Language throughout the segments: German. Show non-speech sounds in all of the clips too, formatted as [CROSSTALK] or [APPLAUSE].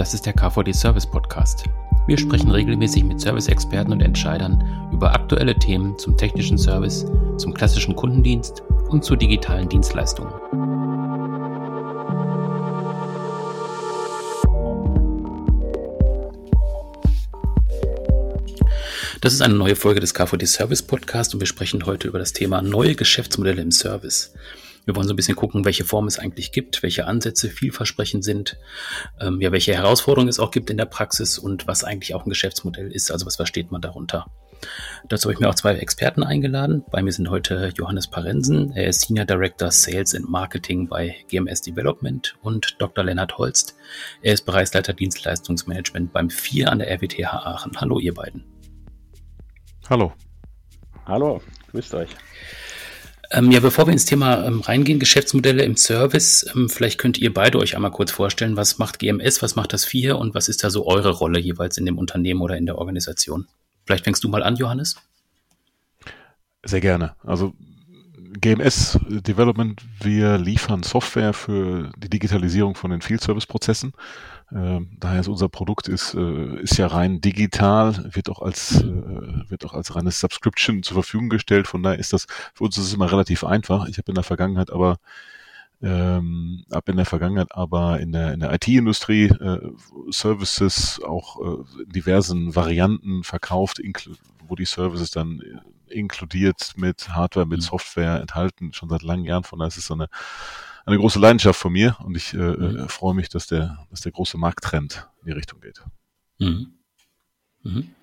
Das ist der KVD Service Podcast. Wir sprechen regelmäßig mit Service-Experten und Entscheidern über aktuelle Themen zum technischen Service, zum klassischen Kundendienst und zu digitalen Dienstleistungen. Das ist eine neue Folge des KVD Service Podcast und wir sprechen heute über das Thema neue Geschäftsmodelle im Service. Wir wollen so ein bisschen gucken, welche Form es eigentlich gibt, welche Ansätze vielversprechend sind, ähm, ja, welche Herausforderungen es auch gibt in der Praxis und was eigentlich auch ein Geschäftsmodell ist, also was versteht man darunter. Dazu habe ich mir auch zwei Experten eingeladen. Bei mir sind heute Johannes Parensen, er ist Senior Director Sales and Marketing bei GMS Development und Dr. Lennart Holst, er ist Bereichsleiter Dienstleistungsmanagement beim 4 an der RWTH Aachen. Hallo ihr beiden. Hallo. Hallo, grüßt euch. Ähm, ja, bevor wir ins Thema ähm, reingehen, Geschäftsmodelle im Service, ähm, vielleicht könnt ihr beide euch einmal kurz vorstellen, was macht GMS, was macht das FIR und was ist da so eure Rolle jeweils in dem Unternehmen oder in der Organisation? Vielleicht fängst du mal an, Johannes? Sehr gerne. Also GMS Development, wir liefern Software für die Digitalisierung von den Field Service Prozessen. Ähm, daher ist unser Produkt ist, äh, ist ja rein digital, wird auch als, äh, wird auch als reines Subscription zur Verfügung gestellt. Von daher ist das, für uns ist es immer relativ einfach. Ich habe in der Vergangenheit aber ähm, ab in der Vergangenheit aber in der, in der IT-Industrie äh, Services auch äh, in diversen Varianten verkauft, wo die Services dann inkludiert mit Hardware, mit mhm. Software enthalten, schon seit langen Jahren. Von daher ist es so eine eine große Leidenschaft von mir und ich äh, mhm. Äh, freue mich, dass der, dass der große Markttrend in die Richtung geht. Mhm. Mhm.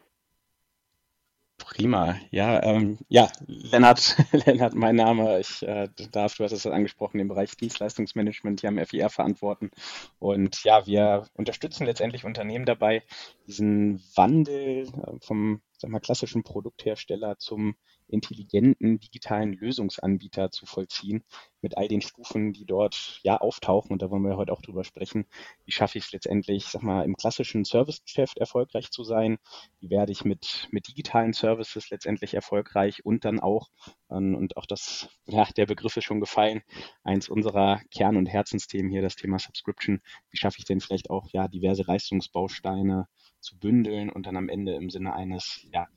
Prima. Ja, ähm, ja, Lennart, [LAUGHS] Lennart, mein Name. Ich äh, darf, du hast es angesprochen, den Bereich Dienstleistungsmanagement hier am FIR verantworten. Und ja, wir unterstützen letztendlich Unternehmen dabei, diesen Wandel äh, vom sag mal, klassischen Produkthersteller zum intelligenten digitalen Lösungsanbieter zu vollziehen, mit all den Stufen, die dort ja auftauchen. Und da wollen wir heute auch drüber sprechen. Wie schaffe ich es letztendlich, sag mal, im klassischen Servicegeschäft erfolgreich zu sein? Wie werde ich mit, mit digitalen Services letztendlich erfolgreich und dann auch, ähm, und auch das, ja, der Begriff ist schon gefallen, eins unserer Kern- und Herzensthemen hier, das Thema Subscription. Wie schaffe ich denn vielleicht auch, ja, diverse Leistungsbausteine zu bündeln und dann am Ende im Sinne eines, ja,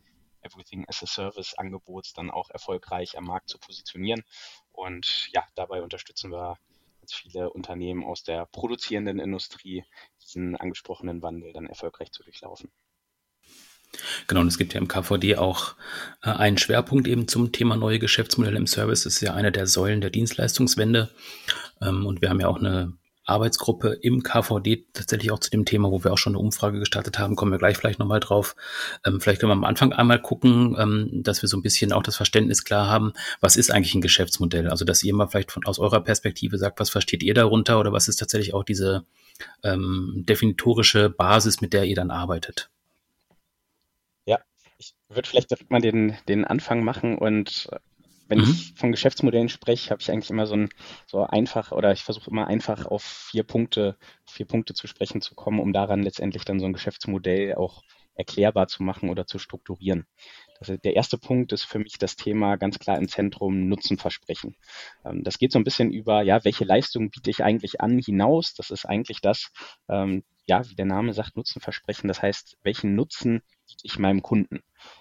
Everything as a Service Angebots dann auch erfolgreich am Markt zu positionieren. Und ja, dabei unterstützen wir ganz viele Unternehmen aus der produzierenden Industrie, diesen angesprochenen Wandel dann erfolgreich zu durchlaufen. Genau, und es gibt ja im KVD auch äh, einen Schwerpunkt eben zum Thema neue Geschäftsmodelle im Service. Das ist ja eine der Säulen der Dienstleistungswende. Ähm, und wir haben ja auch eine Arbeitsgruppe im KVD tatsächlich auch zu dem Thema, wo wir auch schon eine Umfrage gestartet haben, kommen wir gleich vielleicht nochmal drauf. Ähm, vielleicht können wir am Anfang einmal gucken, ähm, dass wir so ein bisschen auch das Verständnis klar haben, was ist eigentlich ein Geschäftsmodell? Also, dass ihr mal vielleicht von, aus eurer Perspektive sagt, was versteht ihr darunter oder was ist tatsächlich auch diese ähm, definitorische Basis, mit der ihr dann arbeitet? Ja, ich würde vielleicht direkt mal den, den Anfang machen und wenn mhm. ich von Geschäftsmodellen spreche, habe ich eigentlich immer so ein so einfach oder ich versuche immer einfach auf vier Punkte, vier Punkte zu sprechen zu kommen, um daran letztendlich dann so ein Geschäftsmodell auch erklärbar zu machen oder zu strukturieren. Das, der erste Punkt ist für mich das Thema ganz klar im Zentrum Nutzenversprechen. Ähm, das geht so ein bisschen über, ja, welche Leistungen biete ich eigentlich an hinaus? Das ist eigentlich das, ähm, ja, wie der Name sagt, Nutzenversprechen. Das heißt, welchen Nutzen biete ich meinem Kunden?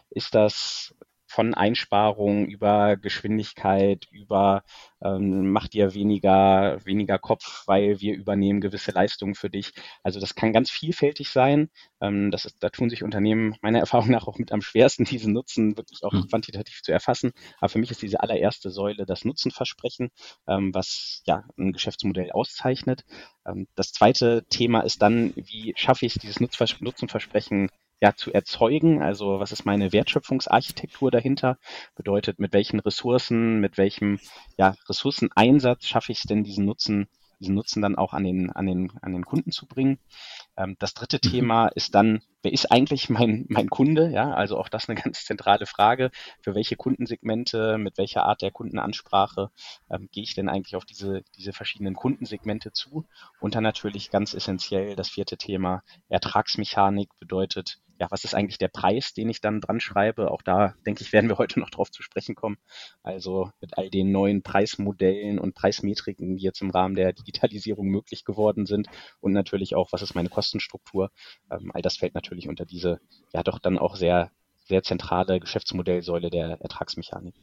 Ist das von Einsparungen über Geschwindigkeit, über ähm, mach dir weniger, weniger Kopf, weil wir übernehmen gewisse Leistungen für dich. Also das kann ganz vielfältig sein. Ähm, das ist, da tun sich Unternehmen meiner [LAUGHS] Erfahrung nach auch mit am schwersten, diesen Nutzen wirklich auch mhm. quantitativ zu erfassen. Aber für mich ist diese allererste Säule das Nutzenversprechen, ähm, was ja ein Geschäftsmodell auszeichnet. Ähm, das zweite Thema ist dann, wie schaffe ich es, dieses Nutzenversprechen ja, zu erzeugen. Also was ist meine Wertschöpfungsarchitektur dahinter? Bedeutet, mit welchen Ressourcen, mit welchem ja, Ressourceneinsatz schaffe ich es denn, diesen Nutzen, diesen Nutzen dann auch an den, an den, an den Kunden zu bringen? Ähm, das dritte mhm. Thema ist dann wer ist eigentlich mein, mein Kunde? Ja, also auch das eine ganz zentrale Frage. Für welche Kundensegmente, mit welcher Art der Kundenansprache ähm, gehe ich denn eigentlich auf diese, diese verschiedenen Kundensegmente zu? Und dann natürlich ganz essentiell das vierte Thema Ertragsmechanik bedeutet, ja, was ist eigentlich der Preis, den ich dann dran schreibe? Auch da, denke ich, werden wir heute noch drauf zu sprechen kommen. Also mit all den neuen Preismodellen und Preismetriken, die jetzt im Rahmen der Digitalisierung möglich geworden sind und natürlich auch, was ist meine Kostenstruktur? Ähm, all das fällt natürlich unter diese, ja, doch dann auch sehr, sehr zentrale Geschäftsmodellsäule der Ertragsmechanik.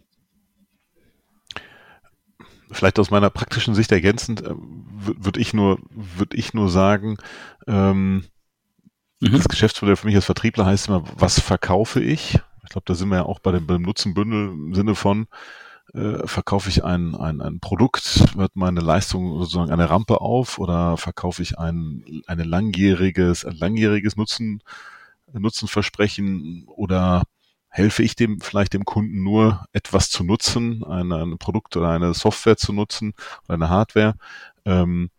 Vielleicht aus meiner praktischen Sicht ergänzend, äh, würde ich nur, würde ich nur sagen, ähm, Mhm. Das Geschäftsmodell für mich als Vertriebler heißt immer, was verkaufe ich? Ich glaube, da sind wir ja auch bei dem, beim Nutzenbündel im Sinne von, äh, verkaufe ich ein, ein, ein Produkt, wird meine Leistung sozusagen eine Rampe auf oder verkaufe ich ein, eine langjähriges, ein langjähriges Nutzen, Nutzenversprechen oder helfe ich dem vielleicht dem Kunden nur etwas zu nutzen, ein, ein Produkt oder eine Software zu nutzen oder eine Hardware. Ähm,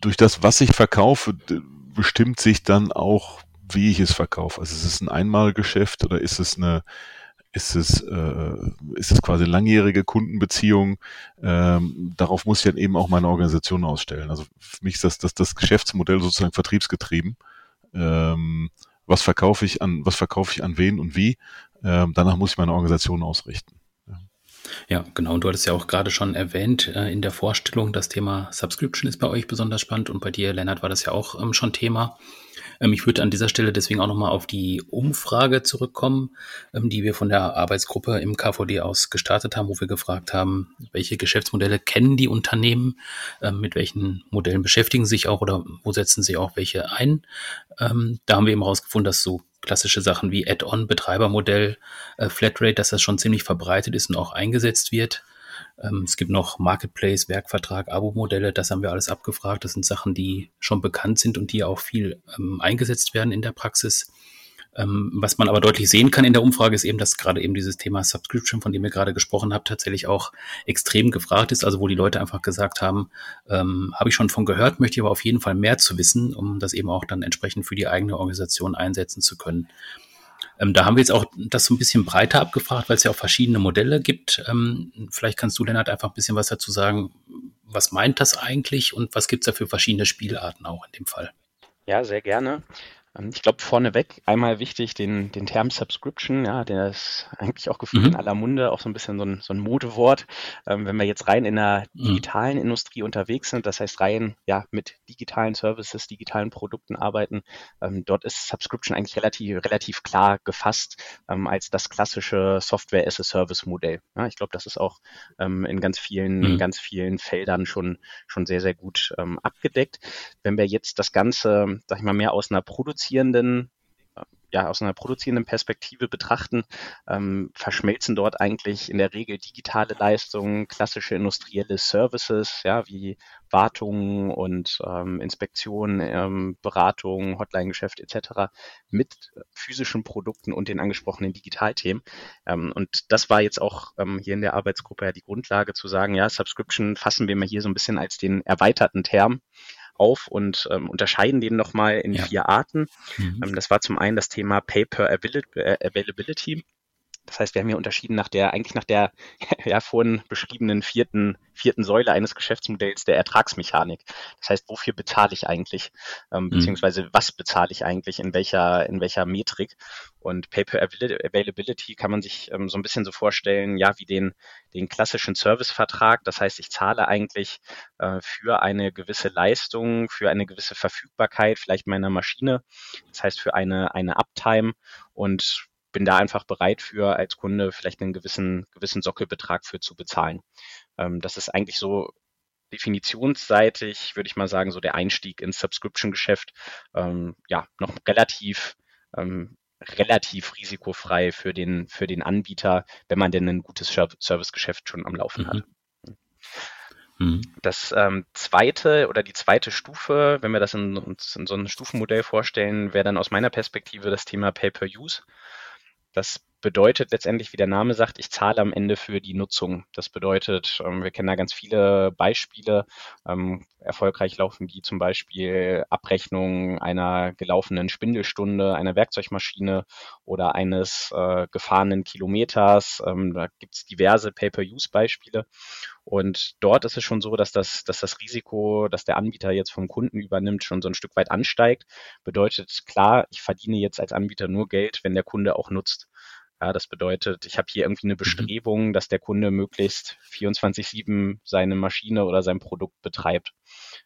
durch das, was ich verkaufe, bestimmt sich dann auch, wie ich es verkaufe. Also ist es ein Einmalgeschäft oder ist es eine ist es, äh, ist es quasi langjährige Kundenbeziehung? Ähm, darauf muss ich dann eben auch meine Organisation ausstellen. Also für mich ist das, das, das Geschäftsmodell sozusagen vertriebsgetrieben. Ähm, was verkaufe ich an, was verkaufe ich an wen und wie? Ähm, danach muss ich meine Organisation ausrichten. Ja, genau. Und du hattest ja auch gerade schon erwähnt äh, in der Vorstellung, das Thema Subscription ist bei euch besonders spannend und bei dir, Lennart, war das ja auch ähm, schon Thema. Ähm, ich würde an dieser Stelle deswegen auch nochmal auf die Umfrage zurückkommen, ähm, die wir von der Arbeitsgruppe im KVD aus gestartet haben, wo wir gefragt haben, welche Geschäftsmodelle kennen die Unternehmen, ähm, mit welchen Modellen beschäftigen sich auch oder wo setzen sie auch welche ein. Ähm, da haben wir eben herausgefunden, dass so klassische Sachen wie Add-on, Betreibermodell, äh, Flatrate, dass das schon ziemlich verbreitet ist und auch eingesetzt wird. Ähm, es gibt noch Marketplace, Werkvertrag, Abo-Modelle, das haben wir alles abgefragt. Das sind Sachen, die schon bekannt sind und die auch viel ähm, eingesetzt werden in der Praxis. Ähm, was man aber deutlich sehen kann in der Umfrage ist eben, dass gerade eben dieses Thema Subscription, von dem ihr gerade gesprochen habt, tatsächlich auch extrem gefragt ist. Also wo die Leute einfach gesagt haben, ähm, habe ich schon von gehört, möchte aber auf jeden Fall mehr zu wissen, um das eben auch dann entsprechend für die eigene Organisation einsetzen zu können. Ähm, da haben wir jetzt auch das so ein bisschen breiter abgefragt, weil es ja auch verschiedene Modelle gibt. Ähm, vielleicht kannst du, Lennart, einfach ein bisschen was dazu sagen. Was meint das eigentlich und was gibt es da für verschiedene Spielarten auch in dem Fall? Ja, sehr gerne. Ähm, ich glaube, vorneweg einmal wichtig den, den Term Subscription, ja, der ist eigentlich auch gefühlt mhm. in aller Munde, auch so ein bisschen so ein, so ein Modewort. Ähm, wenn wir jetzt rein in der mhm. digitalen mhm. Industrie unterwegs sind, das heißt rein ja mit digitalen Services, digitalen Produkten arbeiten, ähm, dort ist Subscription eigentlich relativ, relativ klar gefasst ähm, als das klassische Software as a Service Modell. Ja, ich glaube, das ist auch ähm, in ganz vielen, mhm. in ganz vielen Feldern schon, schon sehr, sehr gut ähm, abgedeckt. Wenn wir jetzt das Ganze, sag ich mal, mehr aus einer Produktion produzierenden ja, aus einer produzierenden Perspektive betrachten, ähm, verschmelzen dort eigentlich in der Regel digitale Leistungen, klassische industrielle Services, ja, wie Wartung und ähm, Inspektion, ähm, Beratung, Hotline-Geschäft etc. mit physischen Produkten und den angesprochenen Digitalthemen. Ähm, und das war jetzt auch ähm, hier in der Arbeitsgruppe ja die Grundlage zu sagen, ja, Subscription fassen wir mal hier so ein bisschen als den erweiterten Term auf und ähm, unterscheiden den nochmal in ja. vier Arten. Mhm. Ähm, das war zum einen das Thema Paper Availability. Das heißt, wir haben hier unterschieden nach der, eigentlich nach der [LAUGHS] ja, vorhin beschriebenen vierten, vierten Säule eines Geschäftsmodells der Ertragsmechanik. Das heißt, wofür bezahle ich eigentlich, ähm, mhm. beziehungsweise was bezahle ich eigentlich, in welcher, in welcher Metrik? Und Paper Availability kann man sich ähm, so ein bisschen so vorstellen, ja, wie den, den klassischen Servicevertrag. Das heißt, ich zahle eigentlich äh, für eine gewisse Leistung, für eine gewisse Verfügbarkeit, vielleicht meiner Maschine. Das heißt, für eine, eine Uptime und bin da einfach bereit für als Kunde vielleicht einen gewissen, gewissen Sockelbetrag für zu bezahlen. Ähm, das ist eigentlich so definitionsseitig, würde ich mal sagen, so der Einstieg ins Subscription-Geschäft, ähm, ja, noch relativ, ähm, relativ risikofrei für den, für den Anbieter, wenn man denn ein gutes Servicegeschäft schon am Laufen mhm. hat. Mhm. Das ähm, zweite oder die zweite Stufe, wenn wir das in, uns in so einem Stufenmodell vorstellen, wäre dann aus meiner Perspektive das Thema Pay-per-Use. Das bedeutet letztendlich, wie der Name sagt, ich zahle am Ende für die Nutzung. Das bedeutet, ähm, wir kennen da ganz viele Beispiele. Ähm, erfolgreich laufen die zum Beispiel Abrechnung einer gelaufenen Spindelstunde, einer Werkzeugmaschine oder eines äh, gefahrenen Kilometers. Ähm, da gibt es diverse Pay-per-Use-Beispiele. Und dort ist es schon so, dass das, dass das Risiko, das der Anbieter jetzt vom Kunden übernimmt, schon so ein Stück weit ansteigt. Bedeutet klar, ich verdiene jetzt als Anbieter nur Geld, wenn der Kunde auch nutzt. Ja, das bedeutet, ich habe hier irgendwie eine mhm. Bestrebung, dass der Kunde möglichst 24-7 seine Maschine oder sein Produkt betreibt,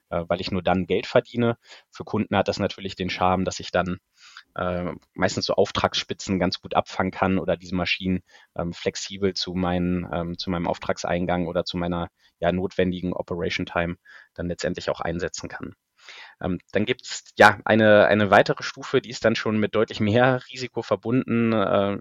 äh, weil ich nur dann Geld verdiene. Für Kunden hat das natürlich den Charme, dass ich dann äh, meistens so Auftragsspitzen ganz gut abfangen kann oder diese Maschinen ähm, flexibel zu, meinen, ähm, zu meinem Auftragseingang oder zu meiner ja, notwendigen Operation Time dann letztendlich auch einsetzen kann. Ähm, dann gibt es ja eine, eine weitere Stufe, die ist dann schon mit deutlich mehr Risiko verbunden. Äh,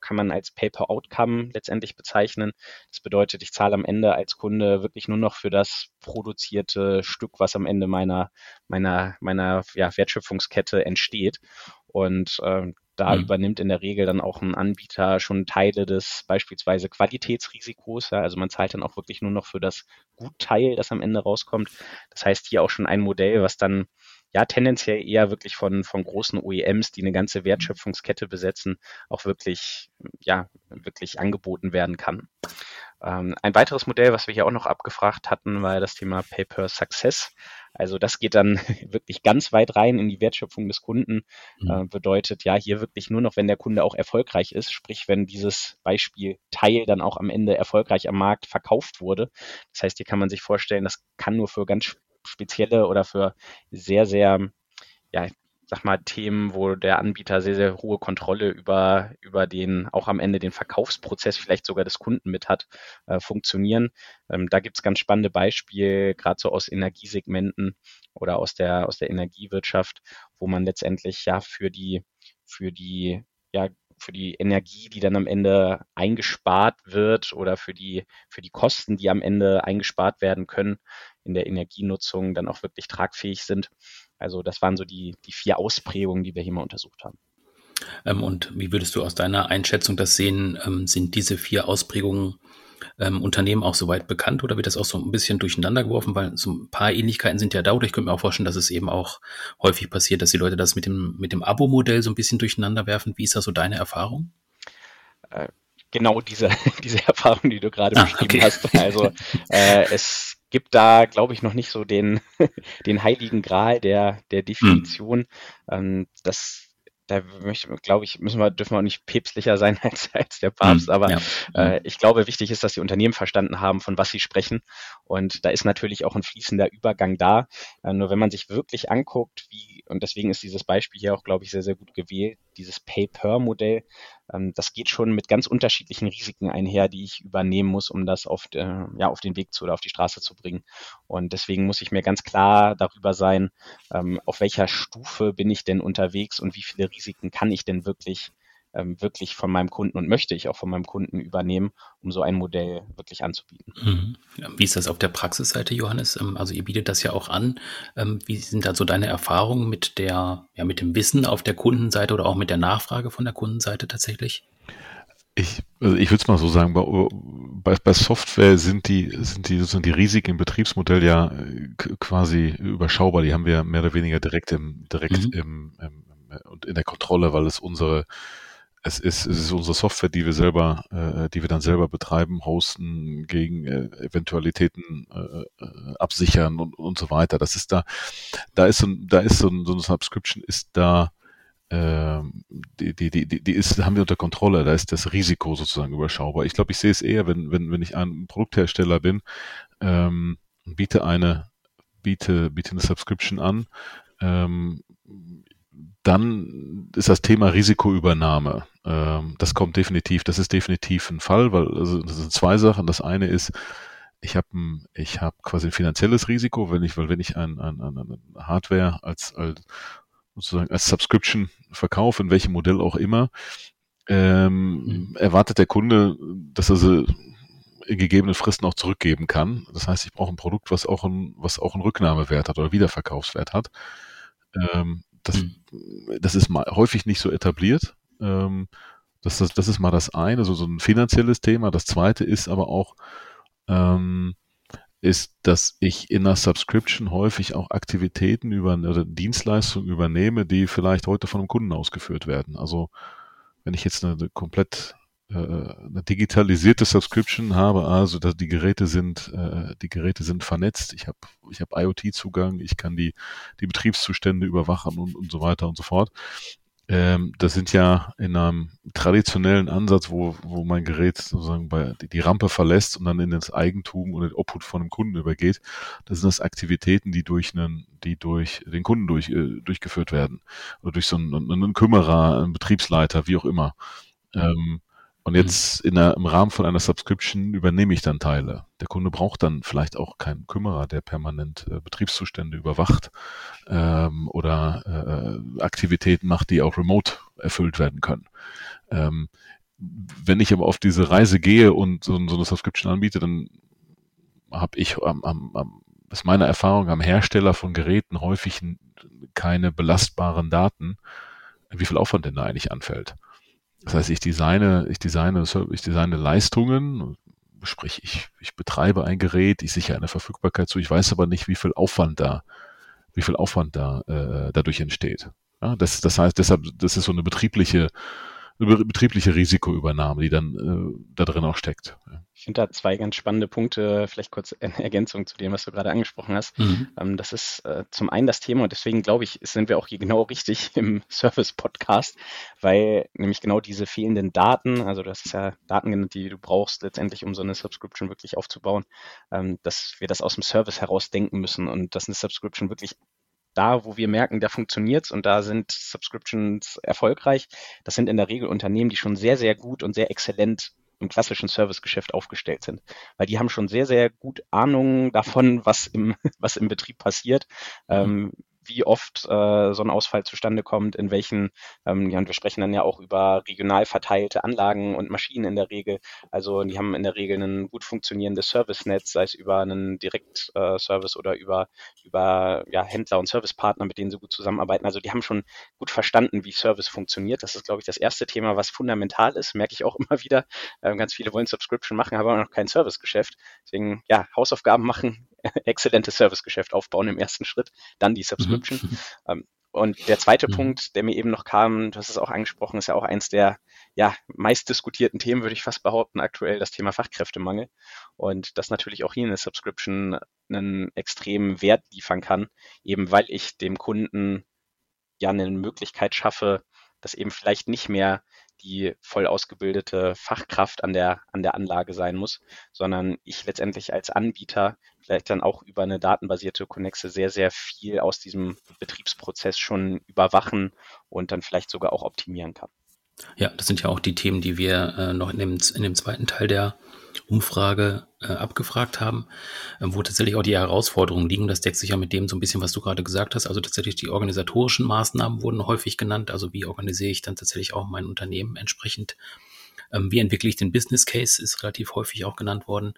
kann man als Pay-per-Outcome letztendlich bezeichnen. Das bedeutet, ich zahle am Ende als Kunde wirklich nur noch für das produzierte Stück, was am Ende meiner, meiner, meiner ja, Wertschöpfungskette entsteht. Und äh, da mhm. übernimmt in der Regel dann auch ein Anbieter schon Teile des beispielsweise Qualitätsrisikos. Ja, also man zahlt dann auch wirklich nur noch für das Gutteil, das am Ende rauskommt. Das heißt hier auch schon ein Modell, was dann ja tendenziell eher wirklich von, von großen OEMs, die eine ganze Wertschöpfungskette besetzen, auch wirklich, ja, wirklich angeboten werden kann. Ähm, ein weiteres Modell, was wir hier auch noch abgefragt hatten, war das Thema Pay Success. Also das geht dann [LAUGHS] wirklich ganz weit rein in die Wertschöpfung des Kunden. Mhm. Äh, bedeutet ja hier wirklich nur noch, wenn der Kunde auch erfolgreich ist, sprich wenn dieses Beispiel Teil dann auch am Ende erfolgreich am Markt verkauft wurde. Das heißt, hier kann man sich vorstellen, das kann nur für ganz spezielle oder für sehr, sehr, ja, sag mal, Themen, wo der Anbieter sehr, sehr hohe Kontrolle über, über den, auch am Ende den Verkaufsprozess vielleicht sogar des Kunden mit hat, äh, funktionieren. Ähm, da gibt's ganz spannende Beispiele, gerade so aus Energiesegmenten oder aus der, aus der Energiewirtschaft, wo man letztendlich ja für die, für die ja, für die Energie, die dann am Ende eingespart wird oder für die, für die Kosten, die am Ende eingespart werden können in der Energienutzung, dann auch wirklich tragfähig sind. Also das waren so die, die vier Ausprägungen, die wir hier mal untersucht haben. Ähm, und wie würdest du aus deiner Einschätzung das sehen? Ähm, sind diese vier Ausprägungen ähm, Unternehmen auch soweit bekannt oder wird das auch so ein bisschen durcheinander geworfen? Weil so ein paar Ähnlichkeiten sind ja da. Oder ich könnte mir auch vorstellen, dass es eben auch häufig passiert, dass die Leute das mit dem, mit dem Abo-Modell so ein bisschen durcheinander werfen. Wie ist da so deine Erfahrung? Äh, genau diese, [LAUGHS] diese Erfahrung, die du gerade ah, beschrieben okay. hast. Also äh, es gibt da, glaube ich, noch nicht so den, [LAUGHS] den heiligen Gral der, der Definition. Hm. Ähm, das da möchte, glaube ich, müssen wir, dürfen wir auch nicht päpstlicher sein [LAUGHS] als, als der Papst. Mhm, aber ja. äh, ich glaube, wichtig ist, dass die Unternehmen verstanden haben, von was sie sprechen. Und da ist natürlich auch ein fließender Übergang da. Äh, nur wenn man sich wirklich anguckt, wie, und deswegen ist dieses Beispiel hier auch, glaube ich, sehr, sehr gut gewählt, dieses Pay-Per-Modell, ähm, das geht schon mit ganz unterschiedlichen Risiken einher, die ich übernehmen muss, um das auf, äh, ja, auf den Weg zu oder auf die Straße zu bringen. Und deswegen muss ich mir ganz klar darüber sein, ähm, auf welcher Stufe bin ich denn unterwegs und wie viele Risiken kann ich denn wirklich ähm, wirklich von meinem Kunden und möchte ich auch von meinem Kunden übernehmen, um so ein Modell wirklich anzubieten. Mhm. Wie ist das auf der Praxisseite, Johannes? Ähm, also ihr bietet das ja auch an. Ähm, wie sind da so deine Erfahrungen mit der, ja, mit dem Wissen auf der Kundenseite oder auch mit der Nachfrage von der Kundenseite tatsächlich? Ich, also ich würde es mal so sagen, bei, bei, Software sind die, sind die sozusagen die Risiken im Betriebsmodell ja äh, quasi überschaubar. Die haben wir mehr oder weniger direkt im, direkt mhm. im, im, und in der Kontrolle, weil es unsere es ist, es ist unsere Software, die wir selber, äh, die wir dann selber betreiben, hosten, gegen äh, Eventualitäten äh, äh, absichern und, und so weiter. Das ist da, da ist so, da ist so, so eine Subscription ist da, äh, die, die, die, die ist, haben wir unter Kontrolle. Da ist das Risiko sozusagen überschaubar. Ich glaube, ich sehe es eher, wenn, wenn, wenn ich ein Produkthersteller bin, ähm, biete eine, biete, biete eine Subscription an. Ähm, dann ist das Thema Risikoübernahme. Ähm, das kommt definitiv, das ist definitiv ein Fall, weil also das sind zwei Sachen. Das eine ist, ich habe ich hab quasi ein finanzielles Risiko, wenn ich, weil wenn ich ein, ein, ein Hardware als, als sozusagen als Subscription verkaufe, in welchem Modell auch immer, ähm, mhm. erwartet der Kunde, dass er sie in gegebenen Fristen auch zurückgeben kann. Das heißt, ich brauche ein Produkt, was auch ein, was auch einen Rücknahmewert hat oder Wiederverkaufswert hat. Ähm, das, mhm. das ist häufig nicht so etabliert. Ähm, Das, das, das ist mal das eine, also so ein finanzielles Thema. Das zweite ist aber auch, ähm, ist, dass ich in der Subscription häufig auch Aktivitäten über oder Dienstleistungen übernehme, die vielleicht heute von einem Kunden ausgeführt werden. Also wenn ich jetzt eine, eine komplett äh, eine digitalisierte Subscription habe, also dass die Geräte sind, äh, die Geräte sind vernetzt, ich habe ich hab IoT-Zugang, ich kann die, die Betriebszustände überwachen und, und so weiter und so fort. Ähm, das sind ja in einem traditionellen Ansatz, wo, wo mein Gerät sozusagen bei, die, die Rampe verlässt und dann in das Eigentum oder den Obhut von einem Kunden übergeht. Das sind das Aktivitäten, die durch einen, die durch den Kunden durch, äh, durchgeführt werden. Oder durch so einen, einen Kümmerer, einen Betriebsleiter, wie auch immer. Ähm, und mhm. jetzt in der, im Rahmen von einer Subscription übernehme ich dann Teile. Der Kunde braucht dann vielleicht auch keinen Kümmerer, der permanent äh, Betriebszustände überwacht ähm, oder äh, Aktivitäten macht, die auch remote erfüllt werden können. Ähm, wenn ich aber auf diese Reise gehe und so, so eine Subscription anbiete, dann habe ich am, am, am, ist meine Erfahrung am Hersteller von Geräten häufig keine belastbaren Daten, wie viel Aufwand denn da eigentlich anfällt. Das heißt, ich designe, ich designe, ich designe Leistungen, sprich, ich, ich betreibe ein Gerät, ich sichere eine Verfügbarkeit zu, ich weiß aber nicht, wie viel Aufwand da, wie viel Aufwand da äh, dadurch entsteht. Ja, das, das heißt, deshalb, das ist so eine betriebliche betriebliche Risikoübernahme, die dann äh, da drin auch steckt. Ich finde da zwei ganz spannende Punkte, vielleicht kurz in Ergänzung zu dem, was du gerade angesprochen hast. Mhm. Ähm, das ist äh, zum einen das Thema und deswegen glaube ich, sind wir auch hier genau richtig [LAUGHS] im Service-Podcast, weil nämlich genau diese fehlenden Daten, also du hast ja Daten genannt, die du brauchst letztendlich, um so eine Subscription wirklich aufzubauen, ähm, dass wir das aus dem Service heraus denken müssen und dass eine Subscription wirklich da, wo wir merken, da funktioniert's und da sind Subscriptions erfolgreich, das sind in der Regel Unternehmen, die schon sehr, sehr gut und sehr exzellent im klassischen Servicegeschäft aufgestellt sind. Weil die haben schon sehr, sehr gut Ahnung davon, was im, [LAUGHS] was im Betrieb passiert, mhm. ähm, wie oft äh, so ein Ausfall zustande kommt, in welchen, ähm, ja, und wir sprechen dann ja auch über regional verteilte Anlagen und Maschinen in der Regel. Also die haben in der Regel ein gut funktionierendes Servicenetz, sei es über einen Direktservice äh, oder über, über ja, Händler und Servicepartner, mit denen sie gut zusammenarbeiten. Also die haben schon gut verstanden, wie Service funktioniert. Das ist, glaube ich, das erste Thema, was fundamental ist, merke ich auch immer wieder. Ähm, ganz viele wollen Subscription machen, haben aber noch kein Servicegeschäft. Deswegen, ja, Hausaufgaben machen, [LAUGHS] exzellentes Servicegeschäft aufbauen im ersten Schritt, dann die Subscription. Mhm. [LAUGHS] Ähm, und der zweite mhm. Punkt, der mir eben noch kam, du hast es auch angesprochen, ist ja auch eins der ja, meist diskutierten Themen, würde ich fast behaupten, aktuell das Thema Fachkräftemangel. Und das natürlich auch hier eine Subscription einen extremen Wert liefern kann, eben weil ich dem Kunden ja eine Möglichkeit schaffe, dass eben vielleicht nicht mehr die voll ausgebildete Fachkraft an der, an der Anlage sein muss, sondern ich letztendlich als Anbieter vielleicht dann auch über eine datenbasierte Connexe sehr, sehr viel aus diesem Betriebsprozess schon überwachen und dann vielleicht sogar auch optimieren kann. Ja, das sind ja auch die Themen, die wir äh, noch in dem, in dem zweiten Teil der Umfrage äh, abgefragt haben, äh, wo tatsächlich auch die Herausforderungen liegen. Das deckt sich ja mit dem so ein bisschen, was du gerade gesagt hast. Also tatsächlich die organisatorischen Maßnahmen wurden häufig genannt. Also wie organisiere ich dann tatsächlich auch mein Unternehmen entsprechend? Ähm, wie entwickle ich den Business Case, ist relativ häufig auch genannt worden.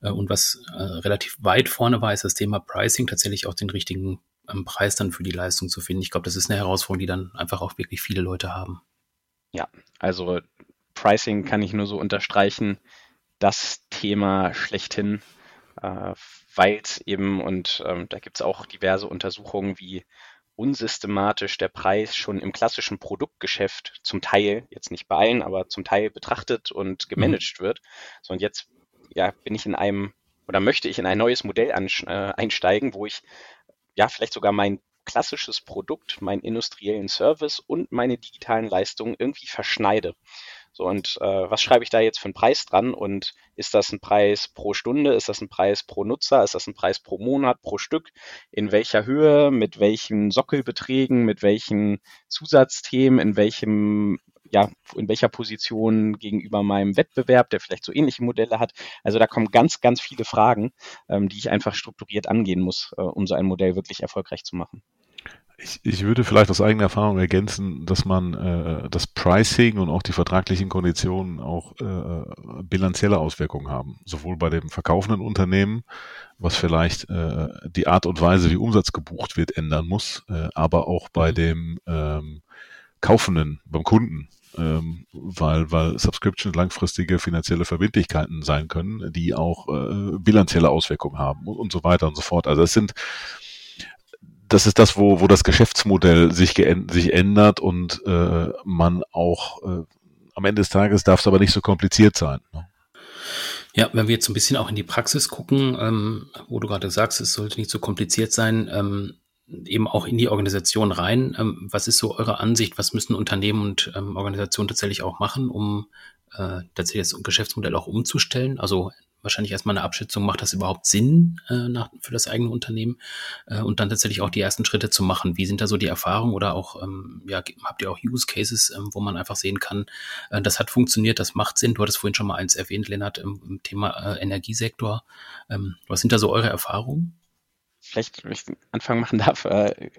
Äh, und was äh, relativ weit vorne war, ist das Thema Pricing, tatsächlich auch den richtigen ähm, Preis dann für die Leistung zu finden. Ich glaube, das ist eine Herausforderung, die dann einfach auch wirklich viele Leute haben. Ja, also Pricing kann ich nur so unterstreichen das Thema schlechthin, äh, weil es eben, und ähm, da gibt es auch diverse Untersuchungen, wie unsystematisch der Preis schon im klassischen Produktgeschäft zum Teil, jetzt nicht bei allen, aber zum Teil betrachtet und gemanagt mhm. wird. So, und jetzt ja, bin ich in einem oder möchte ich in ein neues Modell äh, einsteigen, wo ich ja vielleicht sogar mein klassisches Produkt, meinen industriellen Service und meine digitalen Leistungen irgendwie verschneide. So, und äh, was schreibe ich da jetzt für einen Preis dran? Und ist das ein Preis pro Stunde? Ist das ein Preis pro Nutzer? Ist das ein Preis pro Monat, pro Stück? In welcher Höhe? Mit welchen Sockelbeträgen? Mit welchen Zusatzthemen? In welchem ja, in welcher Position gegenüber meinem Wettbewerb, der vielleicht so ähnliche Modelle hat. Also da kommen ganz, ganz viele Fragen, ähm, die ich einfach strukturiert angehen muss, äh, um so ein Modell wirklich erfolgreich zu machen. Ich, ich würde vielleicht aus eigener Erfahrung ergänzen, dass man äh, das Pricing und auch die vertraglichen Konditionen auch äh, bilanzielle Auswirkungen haben. Sowohl bei dem verkaufenden Unternehmen, was vielleicht äh, die Art und Weise, wie Umsatz gebucht wird, ändern muss, äh, aber auch bei mhm. dem ähm, Kaufenden, beim Kunden, ähm, weil, weil Subscription langfristige finanzielle Verbindlichkeiten sein können, die auch äh, bilanzielle Auswirkungen haben und, und so weiter und so fort. Also es sind das ist das, wo, wo das Geschäftsmodell sich, sich ändert und äh, man auch äh, am Ende des Tages darf es aber nicht so kompliziert sein. Ne? Ja, wenn wir jetzt ein bisschen auch in die Praxis gucken, ähm, wo du gerade sagst, es sollte nicht so kompliziert sein, ähm, eben auch in die Organisation rein. Ähm, was ist so eure Ansicht? Was müssen Unternehmen und ähm, Organisationen tatsächlich auch machen, um äh, tatsächlich das Geschäftsmodell auch umzustellen? Also wahrscheinlich erstmal eine Abschätzung, macht das überhaupt Sinn äh, nach, für das eigene Unternehmen? Äh, und dann tatsächlich auch die ersten Schritte zu machen. Wie sind da so die Erfahrungen oder auch, ähm, ja, habt ihr auch Use Cases, ähm, wo man einfach sehen kann, äh, das hat funktioniert, das macht Sinn. Du hattest vorhin schon mal eins erwähnt, Lennart, im, im Thema äh, Energiesektor. Ähm, was sind da so eure Erfahrungen? vielleicht, wenn ich den Anfang machen darf, äh,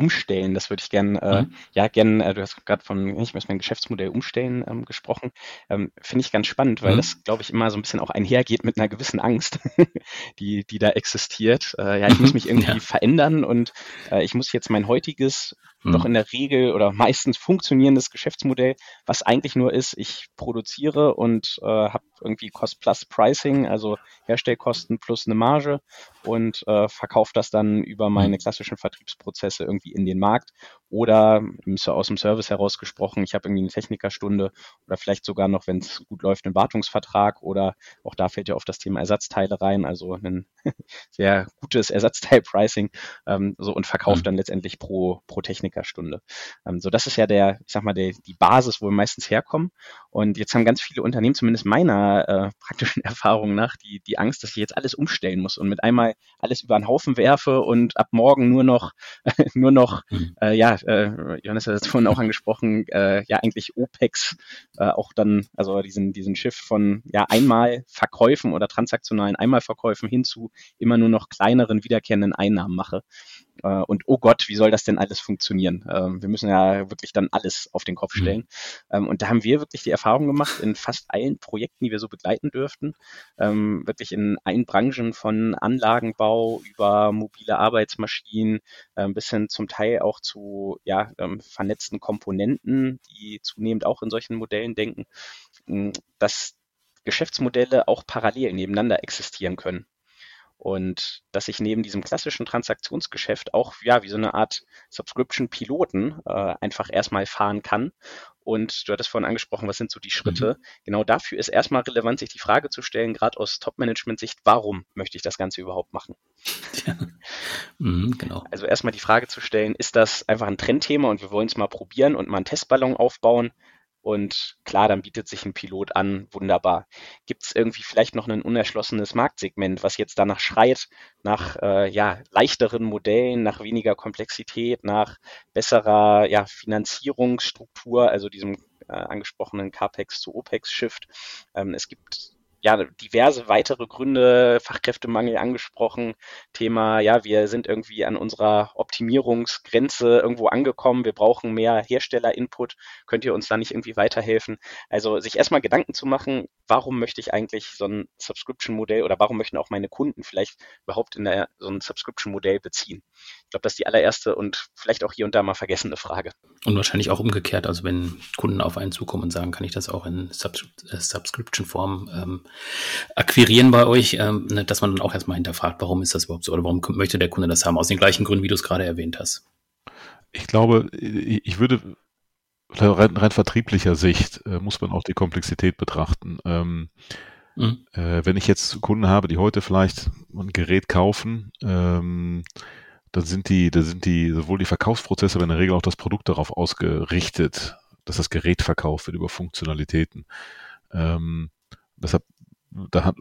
umstellen. Das würde ich gerne, äh, mhm. ja, gerne, äh, du hast gerade von, ich muss mein Geschäftsmodell umstellen ähm, gesprochen. Ähm, Finde ich ganz spannend, weil mhm. das, glaube ich, immer so ein bisschen auch einhergeht mit einer gewissen Angst, [LAUGHS] die, die da existiert. Äh, ja, ich muss [LAUGHS] mich irgendwie ja. verändern und äh, ich muss jetzt mein heutiges mhm. doch in der Regel oder meistens funktionierendes Geschäftsmodell, was eigentlich nur ist, ich produziere und äh, habe irgendwie Cost-Plus-Pricing, also Herstellkosten plus eine Marge und äh, verkaufe das dann über meine mhm. klassischen Vertriebsprozesse irgendwie in den Markt oder aus dem Service heraus gesprochen, ich habe irgendwie eine Technikerstunde oder vielleicht sogar noch, wenn es gut läuft, einen Wartungsvertrag oder auch da fällt ja oft das Thema Ersatzteile rein, also ein [LAUGHS] sehr gutes Ersatzteil-Pricing ähm, so und verkauft mhm. dann letztendlich pro, pro Technikerstunde. Ähm, so das ist ja der, ich sag mal, der, die Basis, wo wir meistens herkommen. Und jetzt haben ganz viele Unternehmen, zumindest meiner äh, [LAUGHS] praktischen Erfahrung nach, die, die Angst, dass ich jetzt alles umstellen muss und mit einmal alles über den Haufen werfe und ab morgen nur noch, [LAUGHS] nur noch, mhm. äh, ja, äh, Johannes hat es [LAUGHS] vorhin auch angesprochen, äh, ja eigentlich OPEX äh, auch dann, also diesen, diesen Shift von ja einmal Verkäufen oder transaktionalen Einmalverkäufen hin zu immer nur noch kleineren wiederkehrenden Einnahmen mache. Äh, und oh Gott, wie soll das denn alles funktionieren? Ähm, wir müssen ja wirklich dann alles auf den Kopf mhm. stellen. Mhm. und da haben wir wirklich die Erfahrung gemacht in fast allen Projekten, die wir so begleiten dürften, ähm, wirklich in allen Branchen von Anlagenbau über mobile Arbeitsmaschinen äh, bis hin zum Teil auch zu ja, ähm, vernetzten Komponenten, die zunehmend auch in solchen Modellen denken, dass Geschäftsmodelle auch parallel nebeneinander existieren können. Und dass ich neben diesem klassischen Transaktionsgeschäft auch ja wie so eine Art Subscription-Piloten äh, einfach erstmal fahren kann. Und du hattest vorhin angesprochen, was sind so die Schritte? Mhm. Genau dafür ist erstmal relevant, sich die Frage zu stellen, gerade aus Top-Management-Sicht, warum möchte ich das Ganze überhaupt machen? Ja. Mhm, genau. Also erstmal die Frage zu stellen, ist das einfach ein Trendthema und wir wollen es mal probieren und mal einen Testballon aufbauen? Und klar, dann bietet sich ein Pilot an, wunderbar. Gibt es irgendwie vielleicht noch ein unerschlossenes Marktsegment, was jetzt danach schreit, nach äh, ja, leichteren Modellen, nach weniger Komplexität, nach besserer ja, Finanzierungsstruktur, also diesem äh, angesprochenen CAPEX zu OPEX-Shift. Ähm, es gibt ja, diverse weitere Gründe, Fachkräftemangel angesprochen, Thema, ja, wir sind irgendwie an unserer Optimierungsgrenze irgendwo angekommen, wir brauchen mehr Hersteller-Input, könnt ihr uns da nicht irgendwie weiterhelfen? Also sich erstmal Gedanken zu machen, warum möchte ich eigentlich so ein Subscription-Modell oder warum möchten auch meine Kunden vielleicht überhaupt in der, so ein Subscription-Modell beziehen? Ich glaube, das ist die allererste und vielleicht auch hier und da mal vergessene Frage. Und wahrscheinlich auch umgekehrt, also wenn Kunden auf einen zukommen und sagen, kann ich das auch in Subs äh, Subscription-Form ähm, akquirieren bei euch, ähm, ne, dass man dann auch erstmal hinterfragt, warum ist das überhaupt so oder warum möchte der Kunde das haben? Aus den gleichen Gründen, wie du es gerade erwähnt hast. Ich glaube, ich würde rein, rein vertrieblicher Sicht äh, muss man auch die Komplexität betrachten. Ähm, mhm. äh, wenn ich jetzt Kunden habe, die heute vielleicht ein Gerät kaufen, ähm, dann sind die, da sind die, sowohl die Verkaufsprozesse, aber in der Regel auch das Produkt darauf ausgerichtet, dass das Gerät verkauft wird über Funktionalitäten. Ähm, deshalb, da hat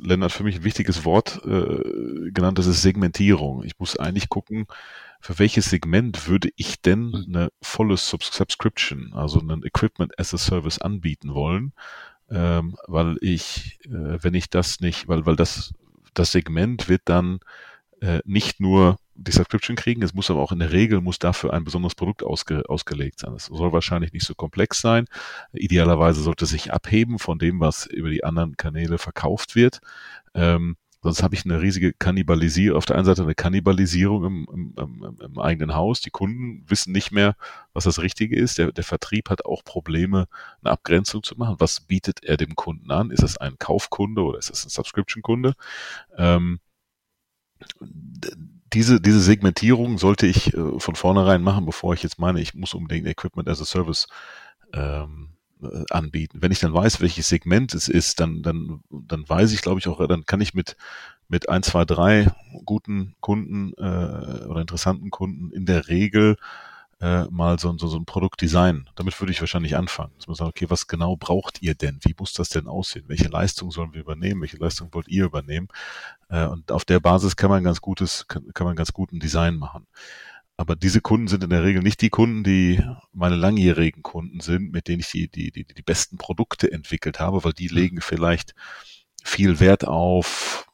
Lennart für mich ein wichtiges Wort äh, genannt, das ist Segmentierung. Ich muss eigentlich gucken, für welches Segment würde ich denn eine volle Subscription, also ein Equipment as a Service anbieten wollen, ähm, weil ich, äh, wenn ich das nicht, weil, weil das, das Segment wird dann äh, nicht nur die Subscription kriegen, es muss aber auch in der Regel, muss dafür ein besonderes Produkt ausge, ausgelegt sein. Es soll wahrscheinlich nicht so komplex sein. Idealerweise sollte es sich abheben von dem, was über die anderen Kanäle verkauft wird. Ähm, Sonst habe ich eine riesige Kannibalisierung, auf der einen Seite eine Kannibalisierung im, im, im, eigenen Haus. Die Kunden wissen nicht mehr, was das Richtige ist. Der, der Vertrieb hat auch Probleme, eine Abgrenzung zu machen. Was bietet er dem Kunden an? Ist es ein Kaufkunde oder ist es ein Subscription-Kunde? Ähm, diese, diese Segmentierung sollte ich äh, von vornherein machen, bevor ich jetzt meine, ich muss unbedingt Equipment as a Service ähm, äh, anbieten. Wenn ich dann weiß, welches Segment es ist, dann, dann, dann weiß ich, glaube ich, auch, dann kann ich mit, mit ein, zwei, drei guten Kunden äh, oder interessanten Kunden in der Regel äh, mal so, so, so ein Produktdesign. Damit würde ich wahrscheinlich anfangen. Dass man sagt, okay, was genau braucht ihr denn? Wie muss das denn aussehen? Welche Leistung sollen wir übernehmen? Welche Leistung wollt ihr übernehmen? Äh, und auf der Basis kann man ganz gutes, kann, kann man ganz guten Design machen. Aber diese Kunden sind in der Regel nicht die Kunden, die meine langjährigen Kunden sind, mit denen ich die, die, die, die besten Produkte entwickelt habe, weil die mhm. legen vielleicht viel Wert auf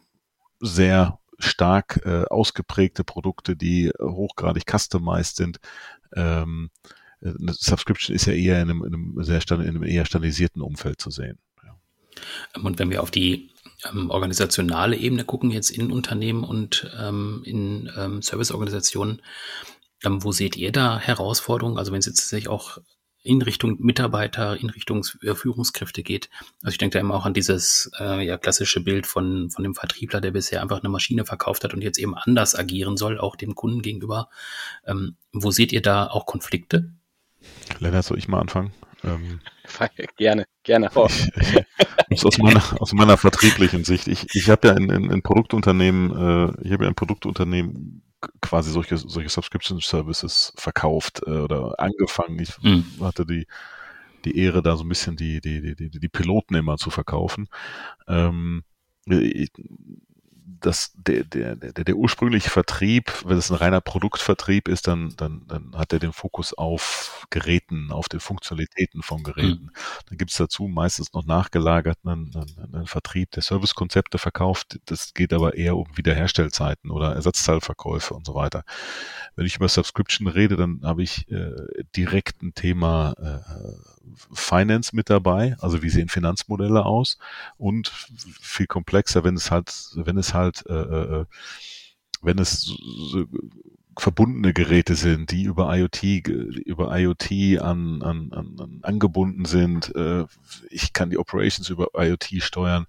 sehr stark äh, ausgeprägte Produkte, die hochgradig customized sind. Ähm, eine Subscription ist ja eher in einem, in einem sehr stand, in einem eher standardisierten Umfeld zu sehen. Ja. Und wenn wir auf die ähm, organisationale Ebene gucken, jetzt in Unternehmen und ähm, in ähm, Serviceorganisationen, ähm, wo seht ihr da Herausforderungen? Also wenn es jetzt tatsächlich auch in Richtung Mitarbeiter, in Richtung äh, Führungskräfte geht. Also ich denke da immer auch an dieses äh, ja, klassische Bild von, von dem Vertriebler, der bisher einfach eine Maschine verkauft hat und jetzt eben anders agieren soll, auch dem Kunden gegenüber. Ähm, wo seht ihr da auch Konflikte? Lennart, soll ich mal anfangen? Ähm, [LAUGHS] gerne, gerne. Ich, ich, aus, meiner, aus meiner vertrieblichen Sicht. Ich, ich habe ja in, in, in Produktunternehmen, äh, ich habe ja ein Produktunternehmen quasi solche, solche Subscription Services verkauft äh, oder angefangen. Ich mhm. hatte die, die Ehre, da so ein bisschen die, die, die, die, die Piloten immer zu verkaufen. Ähm, ich, das, der, der, der, der ursprüngliche Vertrieb, wenn es ein reiner Produktvertrieb ist, dann, dann, dann hat er den Fokus auf Geräten, auf den Funktionalitäten von Geräten. Mhm. Dann gibt es dazu meistens noch nachgelagert einen, einen, einen Vertrieb, der Servicekonzepte verkauft. Das geht aber eher um Wiederherstellzeiten oder Ersatzteilverkäufe und so weiter. Wenn ich über Subscription rede, dann habe ich äh, direkt ein Thema äh, Finance mit dabei, also wie sehen Finanzmodelle aus und viel komplexer, wenn es halt, wenn es halt, äh, äh, wenn es so verbundene Geräte sind, die über IoT, über IoT an, an, an, an angebunden sind. Äh, ich kann die Operations über IoT steuern.